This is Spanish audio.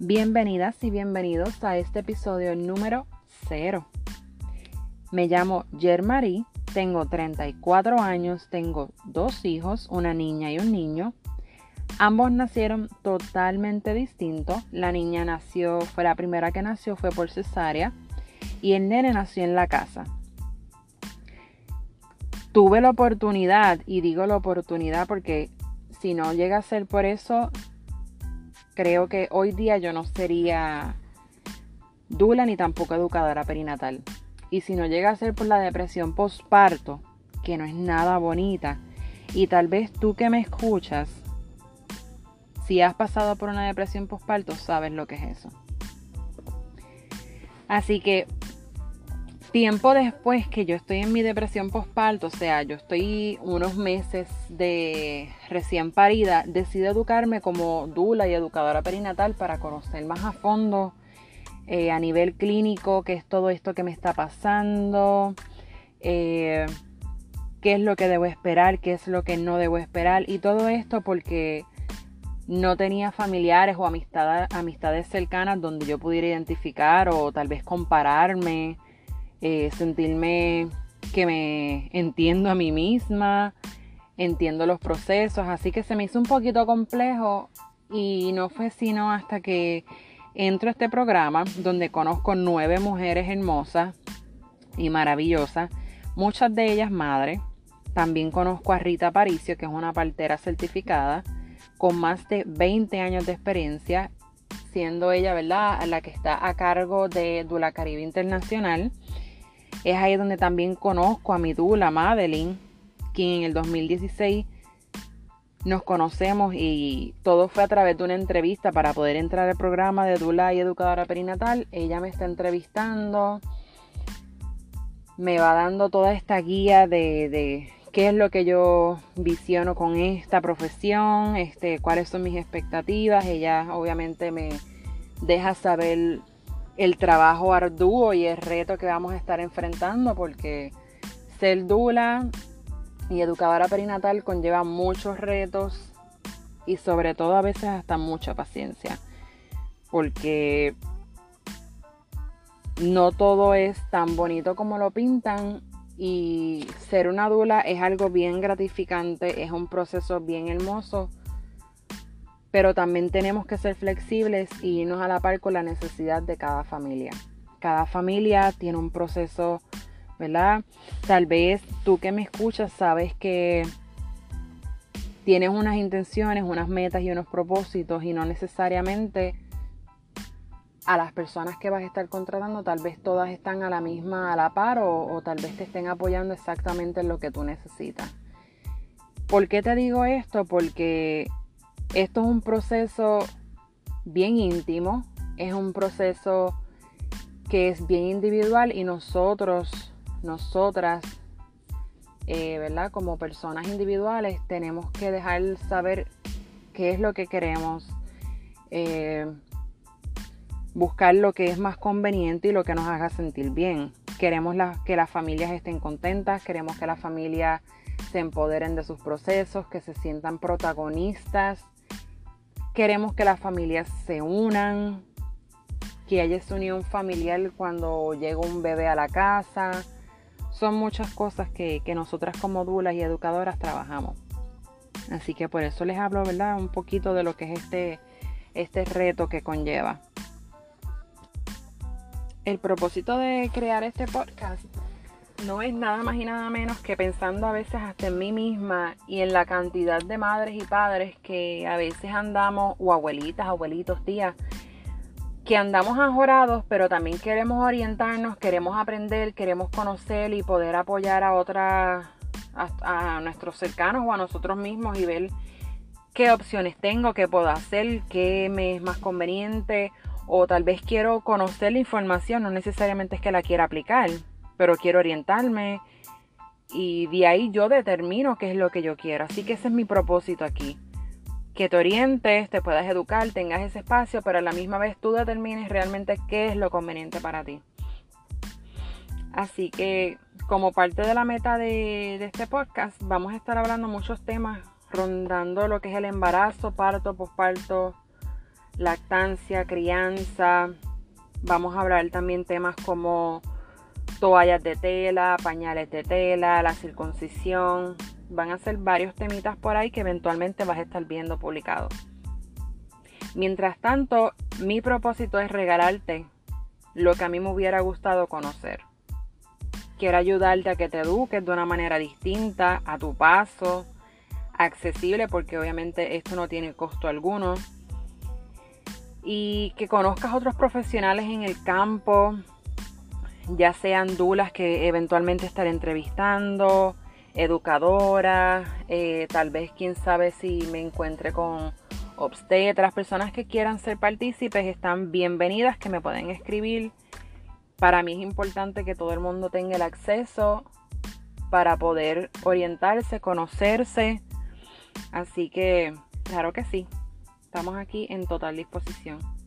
Bienvenidas y bienvenidos a este episodio número 0. Me llamo Marie, tengo 34 años, tengo dos hijos, una niña y un niño. Ambos nacieron totalmente distintos. La niña nació, fue la primera que nació, fue por cesárea. Y el nene nació en la casa. Tuve la oportunidad, y digo la oportunidad porque si no llega a ser por eso, creo que hoy día yo no sería dula ni tampoco educadora perinatal. Y si no llega a ser por la depresión postparto, que no es nada bonita, y tal vez tú que me escuchas, si has pasado por una depresión postparto, sabes lo que es eso. Así que tiempo después que yo estoy en mi depresión postparto, o sea, yo estoy unos meses de recién parida, decido educarme como dula y educadora perinatal para conocer más a fondo eh, a nivel clínico qué es todo esto que me está pasando, eh, qué es lo que debo esperar, qué es lo que no debo esperar y todo esto porque no tenía familiares o amistades cercanas donde yo pudiera identificar o tal vez compararme eh, sentirme que me entiendo a mí misma, entiendo los procesos, así que se me hizo un poquito complejo y no fue sino hasta que entro a este programa donde conozco nueve mujeres hermosas y maravillosas, muchas de ellas madres. También conozco a Rita Paricio, que es una partera certificada con más de 20 años de experiencia, siendo ella, ¿verdad?, la que está a cargo de Dula Caribe Internacional es ahí donde también conozco a mi dula Madeline, quien en el 2016 nos conocemos y todo fue a través de una entrevista para poder entrar al programa de Dula y Educadora Perinatal. Ella me está entrevistando, me va dando toda esta guía de, qué es lo que yo visiono con esta profesión, este, cuáles son mis expectativas. Ella obviamente me deja saber el trabajo arduo y el reto que vamos a estar enfrentando porque ser dula y educadora perinatal conlleva muchos retos y sobre todo a veces hasta mucha paciencia porque no todo es tan bonito como lo pintan y ser una dula es algo bien gratificante, es un proceso bien hermoso pero también tenemos que ser flexibles y irnos a la par con la necesidad de cada familia. Cada familia tiene un proceso, ¿verdad? Tal vez tú que me escuchas sabes que tienes unas intenciones, unas metas y unos propósitos y no necesariamente a las personas que vas a estar contratando, tal vez todas están a la misma, a la par o, o tal vez te estén apoyando exactamente en lo que tú necesitas. ¿Por qué te digo esto? Porque esto es un proceso bien íntimo, es un proceso que es bien individual y nosotros, nosotras, eh, ¿verdad? Como personas individuales tenemos que dejar saber qué es lo que queremos, eh, buscar lo que es más conveniente y lo que nos haga sentir bien. Queremos que las familias estén contentas, queremos que las familias se empoderen de sus procesos, que se sientan protagonistas Queremos que las familias se unan, que haya esa unión familiar cuando llega un bebé a la casa. Son muchas cosas que, nosotras como dulas y educadoras trabajamos. Así que por eso les hablo, ¿verdad? Un poquito de lo que es este, este reto que conlleva. El propósito de crear este podcast no es nada más y nada menos que pensando a veces hasta en mí misma y en la cantidad de madres y padres que a veces andamos, o abuelitas, abuelitos, tías, que andamos ajorados, pero también queremos orientarnos, queremos aprender, queremos conocer y poder apoyar a otras, a, nuestros cercanos o a nosotros mismos y ver qué opciones tengo, qué puedo hacer, qué me es más conveniente, o tal vez quiero conocer la información, no necesariamente es que la quiera aplicar pero quiero orientarme y de ahí yo determino qué es lo que yo quiero. Así que ese es mi propósito aquí. Que te orientes, te puedas educar, tengas ese espacio, pero a la misma vez tú determines realmente qué es lo conveniente para ti. Así que como parte de la meta de, este podcast, vamos a estar hablando muchos temas rondando lo que es el embarazo, parto, posparto, lactancia, crianza. Vamos a hablar también temas como toallas de tela, pañales de tela, la circuncisión. Van a ser varios temitas por ahí que eventualmente vas a estar viendo publicados. Mientras tanto, mi propósito es regalarte lo que a mí me hubiera gustado conocer. Quiero ayudarte a que te eduques de una manera distinta, a tu paso, accesible, porque obviamente esto no tiene costo alguno. Y que conozcas otros profesionales en el campo, ya sean dulas que eventualmente estaré entrevistando, educadoras, eh, tal vez quién sabe si me encuentre con obstetras, personas que quieran ser partícipes están bienvenidas, que me pueden escribir. Para mí es importante que todo el mundo tenga el acceso para poder orientarse, conocerse. Así que, claro que sí, estamos aquí en total disposición.